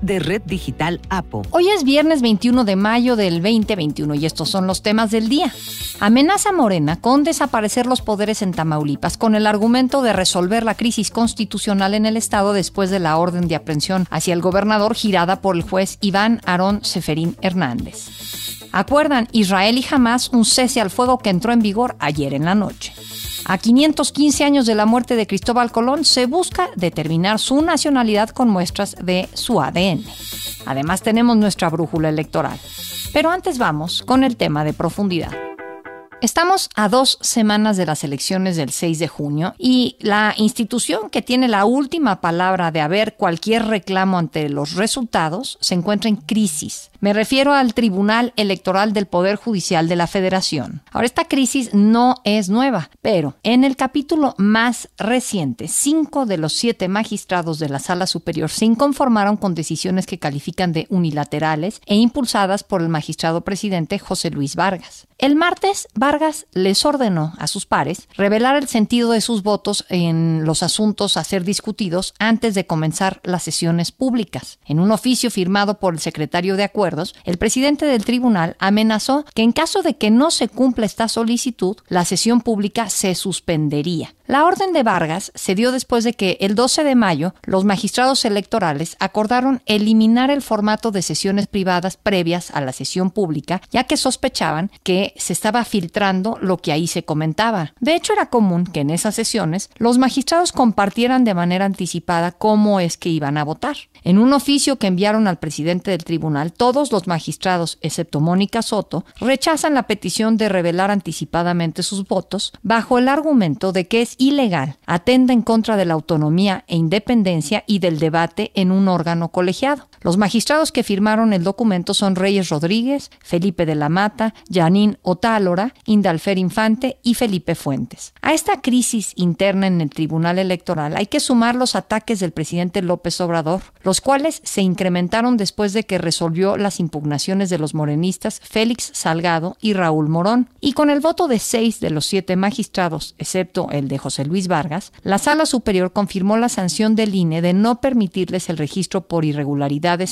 de Red Digital APO. Hoy es viernes 21 de mayo del 2021 y estos son los temas del día. Amenaza Morena con desaparecer los poderes en Tamaulipas con el argumento de resolver la crisis constitucional en el estado después de la orden de aprehensión hacia el gobernador girada por el juez Iván Aarón Seferín Hernández. Acuerdan Israel y Hamas un cese al fuego que entró en vigor ayer en la noche. A 515 años de la muerte de Cristóbal Colón se busca determinar su nacionalidad con muestras de su ADN. Además tenemos nuestra brújula electoral. Pero antes vamos con el tema de profundidad. Estamos a dos semanas de las elecciones del 6 de junio y la institución que tiene la última palabra de haber cualquier reclamo ante los resultados se encuentra en crisis. Me refiero al Tribunal Electoral del Poder Judicial de la Federación. Ahora, esta crisis no es nueva, pero en el capítulo más reciente, cinco de los siete magistrados de la Sala Superior se inconformaron con decisiones que califican de unilaterales e impulsadas por el magistrado presidente José Luis Vargas. El martes, Vargas les ordenó a sus pares revelar el sentido de sus votos en los asuntos a ser discutidos antes de comenzar las sesiones públicas. En un oficio firmado por el secretario de Acuerdos, el presidente del tribunal amenazó que en caso de que no se cumpla esta solicitud, la sesión pública se suspendería. La orden de Vargas se dio después de que el 12 de mayo los magistrados electorales acordaron eliminar el formato de sesiones privadas previas a la sesión pública, ya que sospechaban que se estaba filtrando lo que ahí se comentaba. De hecho, era común que en esas sesiones los magistrados compartieran de manera anticipada cómo es que iban a votar. En un oficio que enviaron al presidente del tribunal, todos los magistrados, excepto Mónica Soto, rechazan la petición de revelar anticipadamente sus votos bajo el argumento de que es ilegal, atenta en contra de la autonomía e independencia y del debate en un órgano colegiado. Los magistrados que firmaron el documento son Reyes Rodríguez, Felipe de la Mata, Janín Otálora, Indalfer Infante y Felipe Fuentes. A esta crisis interna en el Tribunal Electoral hay que sumar los ataques del presidente López Obrador, los cuales se incrementaron después de que resolvió las impugnaciones de los morenistas Félix Salgado y Raúl Morón. Y con el voto de seis de los siete magistrados, excepto el de José Luis Vargas, la Sala Superior confirmó la sanción del INE de no permitirles el registro por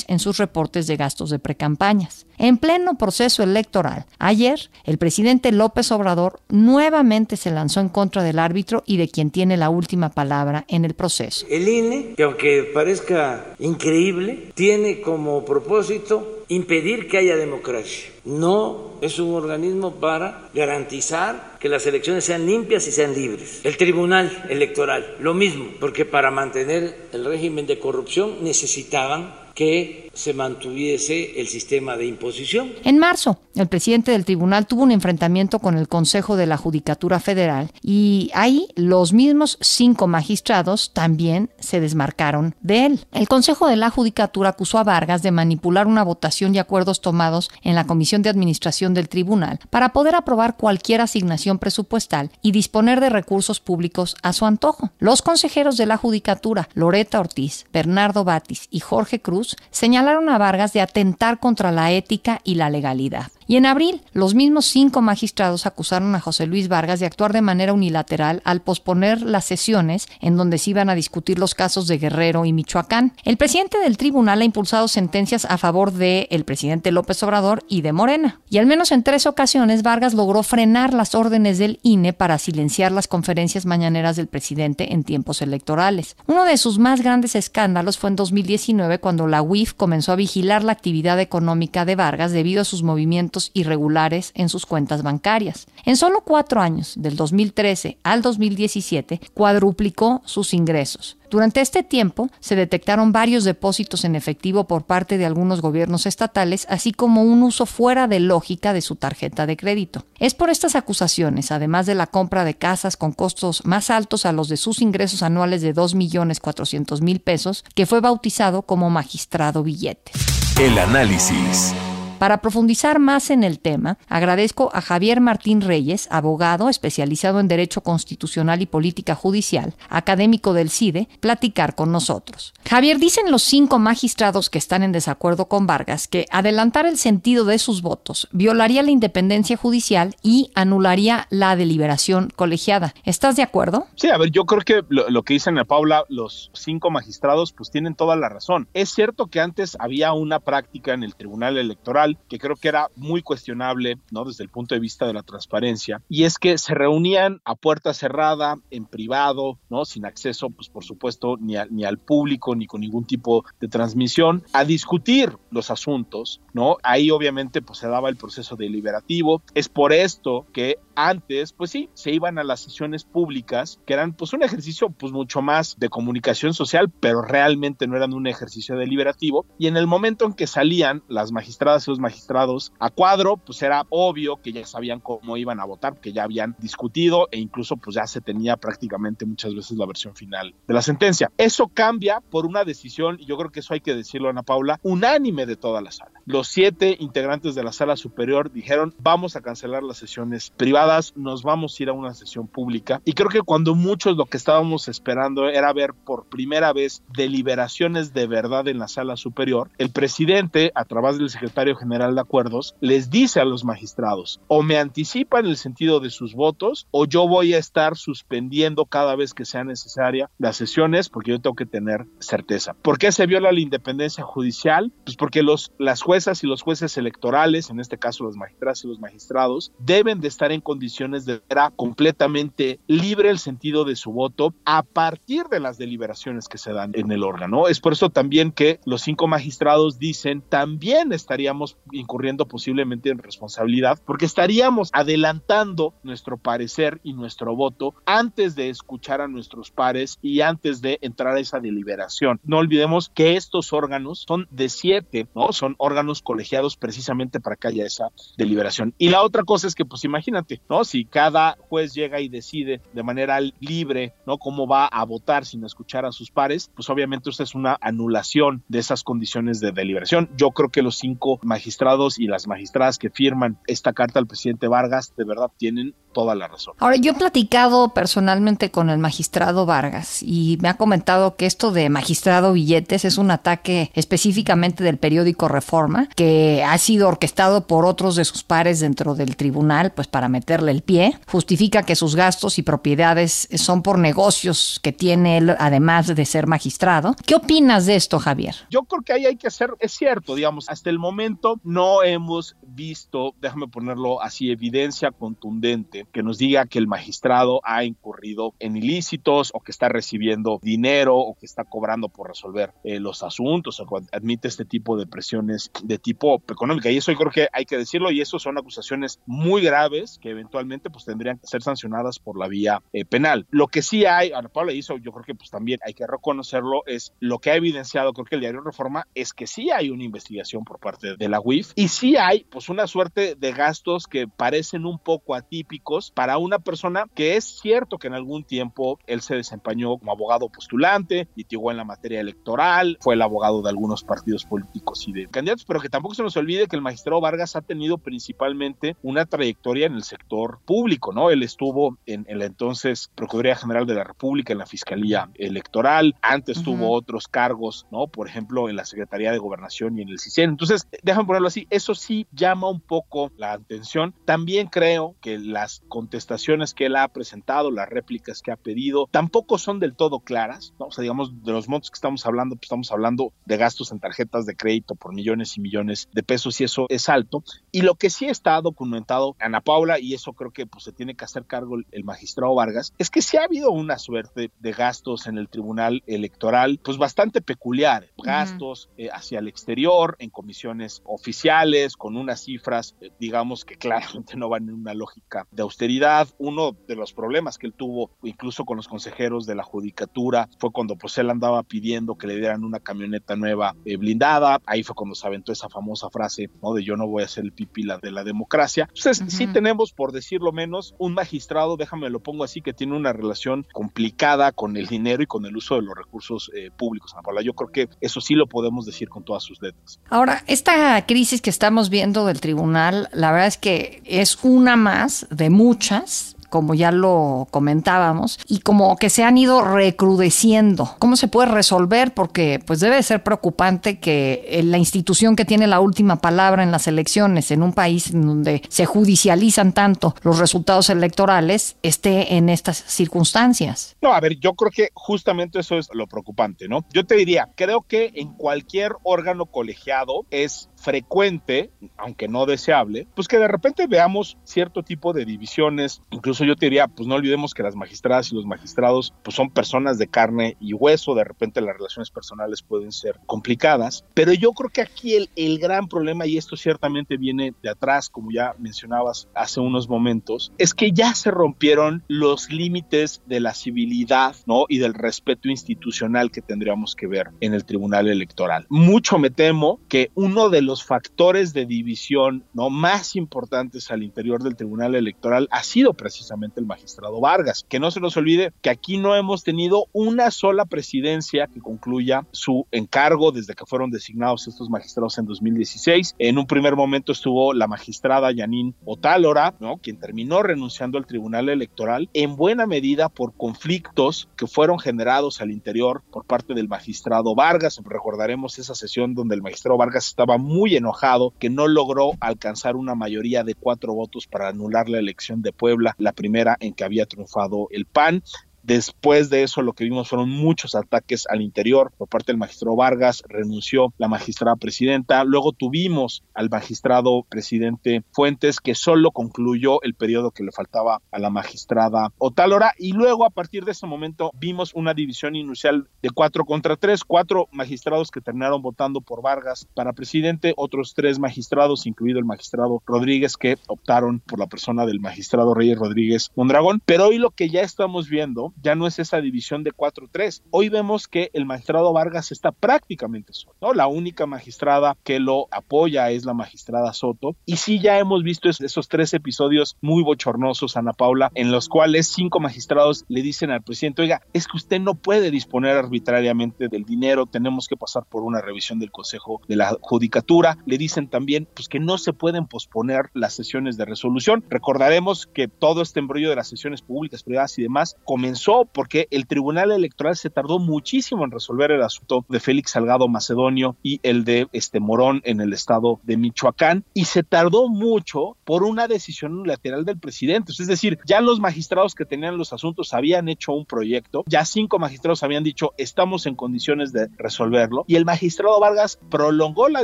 en sus reportes de gastos de precampañas. En pleno proceso electoral, ayer, el presidente López Obrador nuevamente se lanzó en contra del árbitro y de quien tiene la última palabra en el proceso. El INE, que aunque parezca increíble, tiene como propósito impedir que haya democracia. No es un organismo para garantizar que las elecciones sean limpias y sean libres. El Tribunal Electoral, lo mismo, porque para mantener el régimen de corrupción necesitaban que se mantuviese el sistema de imposición. En marzo, el presidente del tribunal tuvo un enfrentamiento con el Consejo de la Judicatura Federal y ahí los mismos cinco magistrados también se desmarcaron de él. El Consejo de la Judicatura acusó a Vargas de manipular una votación y acuerdos tomados en la Comisión de Administración del tribunal para poder aprobar cualquier asignación presupuestal y disponer de recursos públicos a su antojo. Los consejeros de la Judicatura, Loreta Ortiz, Bernardo Batis y Jorge Cruz, señalaron a Vargas de atentar contra la ética y la legalidad. Y en abril, los mismos cinco magistrados acusaron a José Luis Vargas de actuar de manera unilateral al posponer las sesiones en donde se iban a discutir los casos de Guerrero y Michoacán. El presidente del tribunal ha impulsado sentencias a favor de el presidente López Obrador y de Morena. Y al menos en tres ocasiones Vargas logró frenar las órdenes del INE para silenciar las conferencias mañaneras del presidente en tiempos electorales. Uno de sus más grandes escándalos fue en 2019 cuando la UIF comenzó a vigilar la actividad económica de Vargas debido a sus movimientos irregulares en sus cuentas bancarias. En solo cuatro años, del 2013 al 2017, cuadruplicó sus ingresos. Durante este tiempo se detectaron varios depósitos en efectivo por parte de algunos gobiernos estatales, así como un uso fuera de lógica de su tarjeta de crédito. Es por estas acusaciones, además de la compra de casas con costos más altos a los de sus ingresos anuales de 2.400.000 pesos, que fue bautizado como magistrado billetes. El análisis. Para profundizar más en el tema, agradezco a Javier Martín Reyes, abogado especializado en Derecho Constitucional y Política Judicial, académico del CIDE, platicar con nosotros. Javier, dicen los cinco magistrados que están en desacuerdo con Vargas que adelantar el sentido de sus votos violaría la independencia judicial y anularía la deliberación colegiada. ¿Estás de acuerdo? Sí, a ver, yo creo que lo, que dicen a Paula, los cinco magistrados, pues tienen toda la razón. Es cierto que antes había una práctica en el Tribunal Electoral que creo que era muy cuestionable, ¿no? Desde el punto de vista de la transparencia, y es que se reunían a puerta cerrada, en privado, ¿no? Sin acceso, pues por supuesto, ni, ni al público, ni con ningún tipo de transmisión, a discutir los asuntos, ¿no? Ahí obviamente pues se daba el proceso deliberativo. Es por esto que antes, pues sí, se iban a las sesiones públicas, que eran pues un ejercicio pues mucho más de comunicación social, pero realmente no eran un ejercicio deliberativo. Y en el momento en que salían las magistradas y los magistrados a cuadro, pues era obvio que ya sabían cómo iban a votar, que ya habían discutido e incluso pues ya se tenía prácticamente muchas veces la versión final de la sentencia. Eso cambia por una decisión, y yo creo que eso hay que decirlo, Ana Paula, unánime de toda la sala. Los siete integrantes de la sala superior dijeron, vamos a cancelar las sesiones privadas nos vamos a ir a una sesión pública. Y creo que cuando muchos lo que estábamos esperando era ver por primera vez deliberaciones de verdad en la sala superior, el presidente, a través del secretario general de acuerdos, les dice a los magistrados, o me anticipan el sentido de sus votos, o yo voy a estar suspendiendo cada vez que sea necesaria las sesiones, porque yo tengo que tener certeza. ¿Por qué se viola la independencia judicial? Pues porque los, las juezas y los jueces electorales, en este caso los magistrados y los magistrados, deben de estar en condiciones de era completamente libre el sentido de su voto a partir de las deliberaciones que se dan en el órgano. Es por eso también que los cinco magistrados dicen también estaríamos incurriendo posiblemente en responsabilidad porque estaríamos adelantando nuestro parecer y nuestro voto antes de escuchar a nuestros pares y antes de entrar a esa deliberación. No olvidemos que estos órganos son de siete, ¿no? Son órganos colegiados precisamente para que haya esa deliberación. Y la otra cosa es que, pues imagínate, ¿no? Si cada juez llega y decide de manera libre, ¿no? Cómo va a votar sin escuchar a sus pares, pues obviamente esta es una anulación de esas condiciones de deliberación. Yo creo que los cinco magistrados y las magistradas que firman esta carta al presidente Vargas de verdad tienen toda la razón. Ahora, yo he platicado personalmente con el magistrado Vargas y me ha comentado que esto de magistrado billetes es un ataque específicamente del periódico Reforma, que ha sido orquestado por otros de sus pares dentro del tribunal, pues para meterle el pie. Justifica que sus gastos y propiedades son por negocios que tiene él, además de ser magistrado. ¿Qué opinas de esto, Javier? Yo creo que ahí hay que hacer, es cierto, digamos, hasta el momento no hemos visto, déjame ponerlo así, evidencia contundente que nos diga que el magistrado ha incurrido en ilícitos o que está recibiendo dinero o que está cobrando por resolver eh, los asuntos o admite este tipo de presiones de tipo económica. Y eso yo creo que hay que decirlo y eso son acusaciones muy graves que pues tendrían que ser sancionadas por la vía eh, penal. Lo que sí hay, Ana Paula hizo, yo creo que pues también hay que reconocerlo, es lo que ha evidenciado, creo que el diario Reforma, es que sí hay una investigación por parte de la UIF y sí hay pues una suerte de gastos que parecen un poco atípicos para una persona que es cierto que en algún tiempo él se desempeñó como abogado postulante, litigó en la materia electoral, fue el abogado de algunos partidos políticos y de candidatos, pero que tampoco se nos olvide que el magistrado Vargas ha tenido principalmente una trayectoria en el sector público, ¿no? Él estuvo en, la entonces Procuraduría General de la República, en la Fiscalía Electoral, antes tuvo otros cargos, ¿no? Por ejemplo, en la Secretaría de Gobernación y en el CICEN. Entonces, déjame ponerlo así, eso sí llama un poco la atención. También creo que las contestaciones que él ha presentado, las réplicas que ha pedido, tampoco son del todo claras, ¿no? O sea, digamos, de los montos que estamos hablando, pues estamos hablando de gastos en tarjetas de crédito por millones y millones de pesos y eso es alto. Y lo que sí está documentado, Ana Paula, y eso creo que pues se tiene que hacer cargo el, magistrado Vargas, es que sí ha habido una suerte de gastos en el tribunal electoral, pues bastante peculiar, gastos eh, hacia el exterior, en comisiones oficiales, con unas cifras, eh, digamos que claramente no van en una lógica de austeridad. Uno de los problemas que él tuvo, incluso con los consejeros de la judicatura, fue cuando pues él andaba pidiendo que le dieran una camioneta nueva eh, blindada. Ahí fue cuando se aventó esa famosa frase, ¿no? De yo no voy a ser el pipila de la democracia. Entonces, sí tenemos por por decirlo menos, un magistrado, déjame lo pongo así, que tiene una relación complicada con el dinero y con el uso de los recursos eh, públicos, Ana Paula. Yo creo que eso sí lo podemos decir con todas sus letras. Ahora, esta crisis que estamos viendo del tribunal, la verdad es que es una más de muchas como ya lo comentábamos, y como que se han ido recrudeciendo. ¿Cómo se puede resolver? Porque pues debe ser preocupante que eh, la institución que tiene la última palabra en las elecciones en un país en donde se judicializan tanto los resultados electorales esté en estas circunstancias. No, a ver, yo creo que justamente eso es lo preocupante, ¿no? Yo te diría, creo que en cualquier órgano colegiado es frecuente, aunque no deseable, pues que de repente veamos cierto tipo de divisiones. Incluso yo te diría, pues no olvidemos que las magistradas y los magistrados pues son personas de carne y hueso, de repente las relaciones personales pueden ser complicadas, pero yo creo que aquí el, el gran problema, y esto ciertamente viene de atrás, como ya mencionabas hace unos momentos, es que ya se rompieron los límites de la civilidad, ¿no? Y del respeto institucional que tendríamos que ver en el Tribunal Electoral. Mucho me temo que uno de los factores de división no más importantes al interior del Tribunal Electoral ha sido precisamente el magistrado Vargas. Que no se nos olvide que aquí no hemos tenido una sola presidencia que concluya su encargo desde que fueron designados estos magistrados en 2016. En un primer momento estuvo la magistrada Yanin Otálora, ¿no? quien terminó renunciando al Tribunal Electoral en buena medida por conflictos que fueron generados al interior por parte del magistrado Vargas. Recordaremos esa sesión donde el magistrado Vargas estaba muy enojado que no logró alcanzar una mayoría de cuatro votos para anular la elección de Puebla, la primera en que había triunfado el PAN. Después de eso, lo que vimos fueron muchos ataques al interior por parte del magistrado Vargas, renunció la magistrada presidenta. Luego tuvimos al magistrado presidente Fuentes, que solo concluyó el periodo que le faltaba a la magistrada Otálora. Y luego, a partir de ese momento, vimos una división inicial de cuatro contra tres, cuatro magistrados que terminaron votando por Vargas para presidente, otros tres magistrados, incluido el magistrado Rodríguez, que optaron por la persona del magistrado Reyes Rodríguez Mondragón. Pero hoy lo que ya estamos viendo ya no es esa división de 4-3. Hoy vemos que el magistrado Vargas está prácticamente solo. La única magistrada que lo apoya es la magistrada Soto. Y sí, ya hemos visto esos tres episodios muy bochornosos, Ana Paula, en los cuales cinco magistrados le dicen al presidente, oiga, es que usted no puede disponer arbitrariamente del dinero, tenemos que pasar por una revisión del Consejo de la Judicatura. Le dicen también pues, que no se pueden posponer las sesiones de resolución. Recordaremos que todo este embrollo de las sesiones públicas, privadas y demás comenzó porque el Tribunal Electoral se tardó muchísimo en resolver el asunto de Félix Salgado Macedonio y el de este Morón en el estado de Michoacán y se tardó mucho por una decisión unilateral del presidente. Es decir, ya los magistrados que tenían los asuntos habían hecho un proyecto, ya cinco magistrados habían dicho estamos en condiciones de resolverlo y el magistrado Vargas prolongó la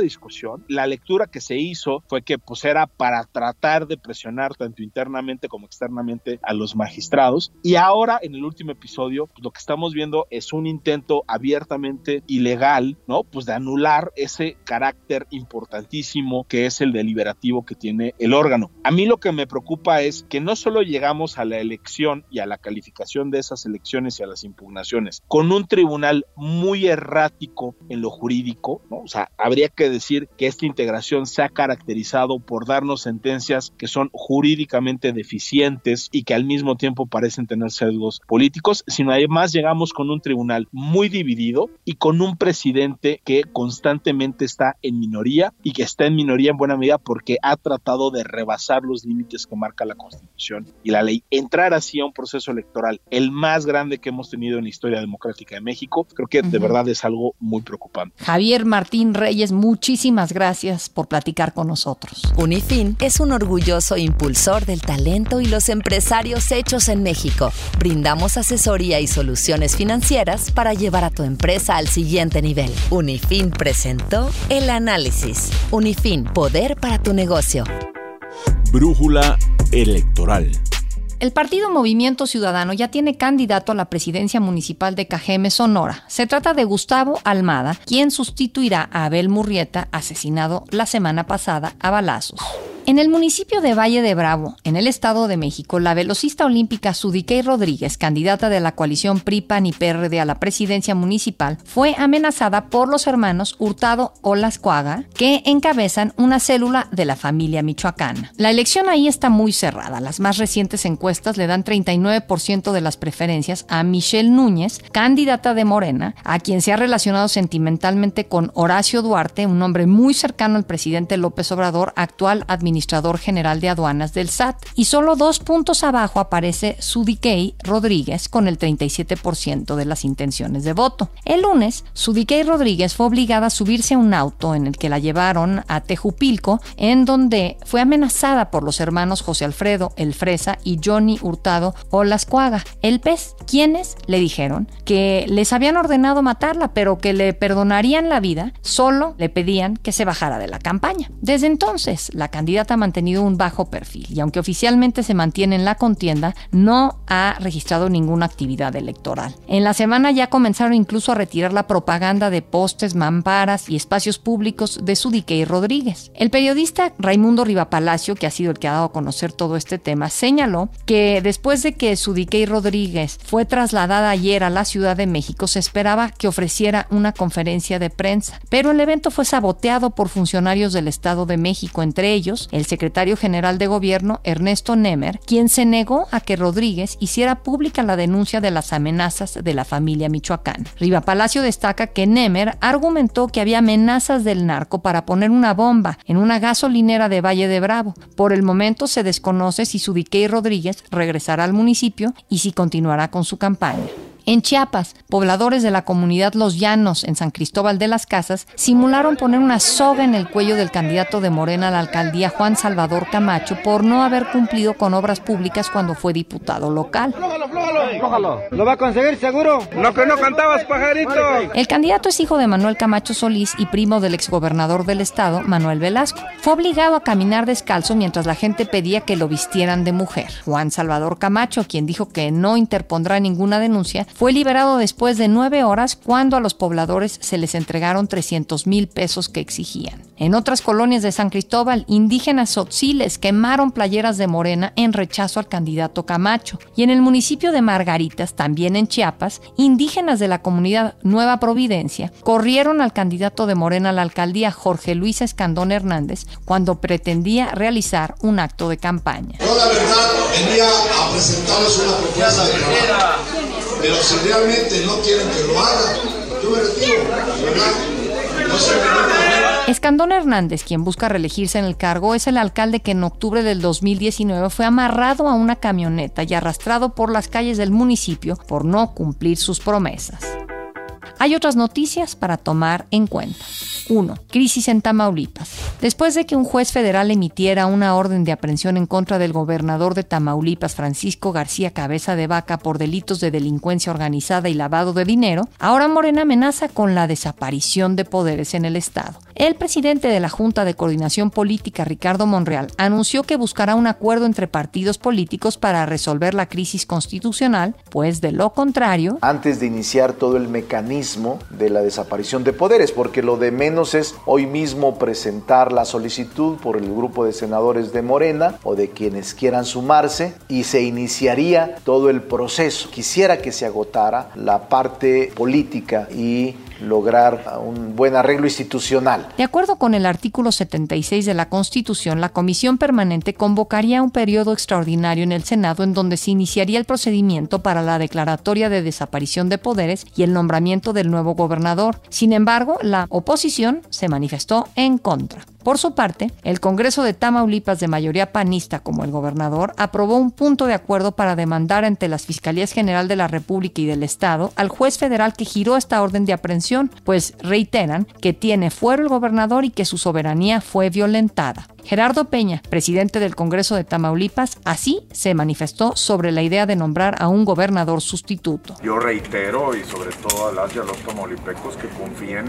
discusión. La lectura que se hizo fue que pues era para tratar de presionar tanto internamente como externamente a los magistrados y ahora en el último episodio, pues, lo que estamos viendo es un intento abiertamente ilegal, ¿no? Pues de anular ese carácter importantísimo que es el deliberativo que tiene el órgano. A mí lo que me preocupa es que no solo llegamos a la elección y a la calificación de esas elecciones y a las impugnaciones con un tribunal muy errático en lo jurídico, ¿no? O sea, habría que decir que esta integración se ha caracterizado por darnos sentencias que son jurídicamente deficientes y que al mismo tiempo parecen tener sesgos políticos políticos, sino además llegamos con un tribunal muy dividido y con un presidente que constantemente está en minoría y que está en minoría en buena medida porque ha tratado de rebasar los límites que marca la Constitución y la ley. Entrar así a un proceso electoral, el más grande que hemos tenido en la historia democrática de México, creo que de verdad es algo muy preocupante. Javier Martín Reyes, muchísimas gracias por platicar con nosotros. Unifin es un orgulloso impulsor del talento y los empresarios hechos en México. Brindamos asesoría y soluciones financieras para llevar a tu empresa al siguiente nivel. Unifin presentó el análisis. Unifin, poder para tu negocio. Brújula electoral. El partido Movimiento Ciudadano ya tiene candidato a la presidencia municipal de Cajeme, Sonora. Se trata de Gustavo Almada, quien sustituirá a Abel Murrieta, asesinado la semana pasada a balazos. En el municipio de Valle de Bravo, en el Estado de México, la velocista olímpica Sudiquei Rodríguez, candidata de la coalición PRI-PAN y PRD a la presidencia municipal, fue amenazada por los hermanos Hurtado Olascuaga, que encabezan una célula de la familia michoacana. La elección ahí está muy cerrada. Las más recientes encuestas le dan 39% de las preferencias a Michelle Núñez, candidata de Morena, a quien se ha relacionado sentimentalmente con Horacio Duarte, un hombre muy cercano al presidente López Obrador, actual administrador administrador general de aduanas del SAT, y solo dos puntos abajo aparece Sudikey Rodríguez con el 37% de las intenciones de voto. El lunes, Sudikey Rodríguez fue obligada a subirse a un auto en el que la llevaron a Tejupilco, en donde fue amenazada por los hermanos José Alfredo, El Fresa y Johnny Hurtado Olascuaga, el pez, quienes le dijeron que les habían ordenado matarla, pero que le perdonarían la vida, solo le pedían que se bajara de la campaña. Desde entonces, la candidata ha mantenido un bajo perfil y aunque oficialmente se mantiene en la contienda, no ha registrado ninguna actividad electoral. En la semana ya comenzaron incluso a retirar la propaganda de postes, mamparas y espacios públicos de Sudique Rodríguez. El periodista Raimundo Rivapalacio, que ha sido el que ha dado a conocer todo este tema, señaló que después de que Sudique Rodríguez fue trasladada ayer a la Ciudad de México, se esperaba que ofreciera una conferencia de prensa, pero el evento fue saboteado por funcionarios del Estado de México, entre ellos el secretario general de gobierno Ernesto Nemer, quien se negó a que Rodríguez hiciera pública la denuncia de las amenazas de la familia Michoacán. Riva Palacio destaca que Nemer argumentó que había amenazas del narco para poner una bomba en una gasolinera de Valle de Bravo. Por el momento se desconoce si Subiquei Rodríguez regresará al municipio y si continuará con su campaña. En Chiapas, pobladores de la comunidad Los Llanos, en San Cristóbal de las Casas, simularon poner una soga en el cuello del candidato de Morena a la alcaldía Juan Salvador Camacho por no haber cumplido con obras públicas cuando fue diputado local. ¿Lo va a conseguir seguro? No que no cantabas, pajarito. El candidato es hijo de Manuel Camacho Solís y primo del exgobernador del estado, Manuel Velasco. Fue obligado a caminar descalzo mientras la gente pedía que lo vistieran de mujer. Juan Salvador Camacho, quien dijo que no interpondrá ninguna denuncia, fue liberado después de nueve horas cuando a los pobladores se les entregaron 300 mil pesos que exigían. En otras colonias de San Cristóbal, indígenas sotziles quemaron playeras de Morena en rechazo al candidato Camacho. Y en el municipio de Margaritas, también en Chiapas, indígenas de la comunidad Nueva Providencia corrieron al candidato de Morena a la alcaldía Jorge Luis Escandón Hernández cuando pretendía realizar un acto de campaña. Yo la verdad venía a presentarles una propuesta de trabajo, pero si realmente no quieren que lo haga, yo me retiro, ¿verdad? No se Escandón Hernández, quien busca reelegirse en el cargo, es el alcalde que en octubre del 2019 fue amarrado a una camioneta y arrastrado por las calles del municipio por no cumplir sus promesas. Hay otras noticias para tomar en cuenta. 1. Crisis en Tamaulipas. Después de que un juez federal emitiera una orden de aprehensión en contra del gobernador de Tamaulipas, Francisco García Cabeza de Vaca, por delitos de delincuencia organizada y lavado de dinero, ahora Morena amenaza con la desaparición de poderes en el Estado. El presidente de la Junta de Coordinación Política, Ricardo Monreal, anunció que buscará un acuerdo entre partidos políticos para resolver la crisis constitucional, pues de lo contrario... Antes de iniciar todo el mecanismo de la desaparición de poderes, porque lo de menos es hoy mismo presentar la solicitud por el grupo de senadores de Morena o de quienes quieran sumarse y se iniciaría todo el proceso. Quisiera que se agotara la parte política y lograr un buen arreglo institucional. De acuerdo con el artículo 76 de la Constitución, la Comisión Permanente convocaría un periodo extraordinario en el Senado en donde se iniciaría el procedimiento para la declaratoria de desaparición de poderes y el nombramiento del nuevo gobernador. Sin embargo, la oposición se manifestó en contra. Por su parte, el Congreso de Tamaulipas, de mayoría panista como el gobernador, aprobó un punto de acuerdo para demandar ante las Fiscalías General de la República y del Estado al juez federal que giró esta orden de aprehensión, pues reiteran que tiene fuero el gobernador y que su soberanía fue violentada. Gerardo Peña, presidente del Congreso de Tamaulipas, así se manifestó sobre la idea de nombrar a un gobernador sustituto. Yo reitero y sobre todo a las y a los tamaulipecos que confíen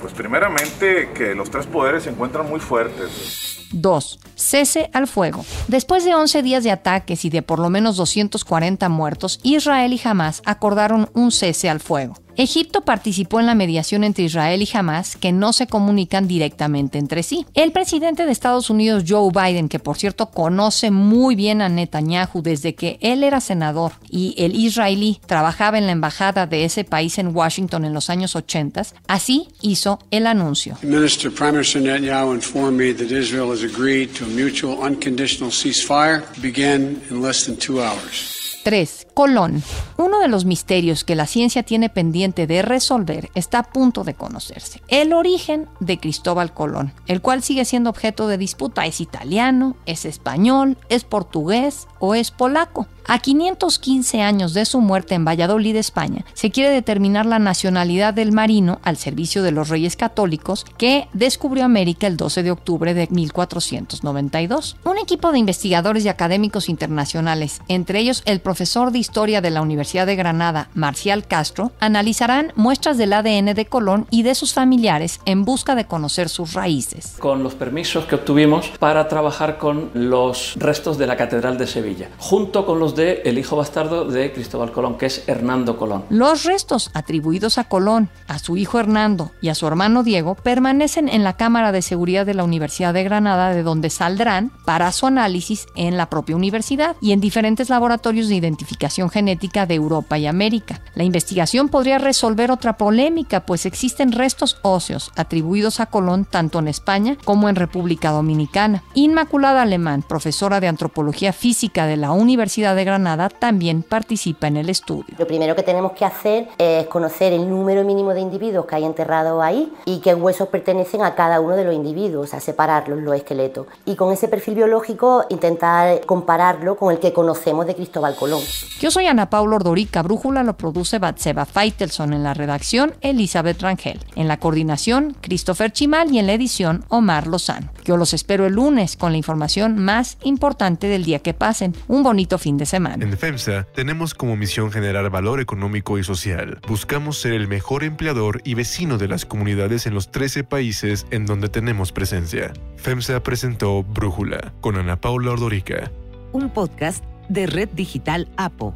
pues primeramente que los tres poderes se encuentran muy fuertes. 2. Cese al fuego. Después de 11 días de ataques y de por lo menos 240 muertos, Israel y Hamas acordaron un cese al fuego. Egipto participó en la mediación entre Israel y Hamas, que no se comunican directamente entre sí. El presidente de Estados Unidos, Joe Biden, que por cierto conoce muy bien a Netanyahu desde que él era senador y el israelí trabajaba en la embajada de ese país en Washington en los años 80, así hizo el anuncio. Minister Prime Minister Netanyahu informed me that Israel has agreed to a mutual unconditional ceasefire begin in less than two hours. 3. Colón. Uno de los misterios que la ciencia tiene pendiente de resolver está a punto de conocerse. El origen de Cristóbal Colón, el cual sigue siendo objeto de disputa. ¿Es italiano? ¿Es español? ¿Es portugués? ¿O es polaco? A 515 años de su muerte en Valladolid, España, se quiere determinar la nacionalidad del marino al servicio de los reyes católicos que descubrió América el 12 de octubre de 1492. Un equipo de investigadores y académicos internacionales, entre ellos el profesor de historia de la Universidad de Granada, Marcial Castro, analizarán muestras del ADN de Colón y de sus familiares en busca de conocer sus raíces. Con los permisos que obtuvimos para trabajar con los restos de la Catedral de Sevilla, junto con los de el hijo bastardo de Cristóbal Colón, que es Hernando Colón. Los restos atribuidos a Colón, a su hijo Hernando y a su hermano Diego permanecen en la Cámara de Seguridad de la Universidad de Granada, de donde saldrán para su análisis en la propia universidad y en diferentes laboratorios de identificación genética de Europa y América. La investigación podría resolver otra polémica, pues existen restos óseos atribuidos a Colón tanto en España como en República Dominicana. Inmaculada Alemán, profesora de antropología física de la Universidad de Granada, también participa en el estudio. Lo primero que tenemos que hacer es conocer el número mínimo de individuos que hay enterrados ahí y qué huesos pertenecen a cada uno de los individuos, a separarlos, los esqueletos. Y con ese perfil biológico intentar compararlo con el que conocemos de Cristóbal Colón. Yo soy Ana Paula Ordorica, Brújula lo produce Batseba Feitelson, en la redacción Elizabeth Rangel, en la coordinación Christopher Chimal y en la edición Omar Lozano. Yo los espero el lunes con la información más importante del día que pasen. Un bonito fin de semana. En FEMSA tenemos como misión generar valor económico y social. Buscamos ser el mejor empleador y vecino de las comunidades en los 13 países en donde tenemos presencia. FEMSA presentó Brújula con Ana Paula Ordorica. Un podcast de Red Digital APO.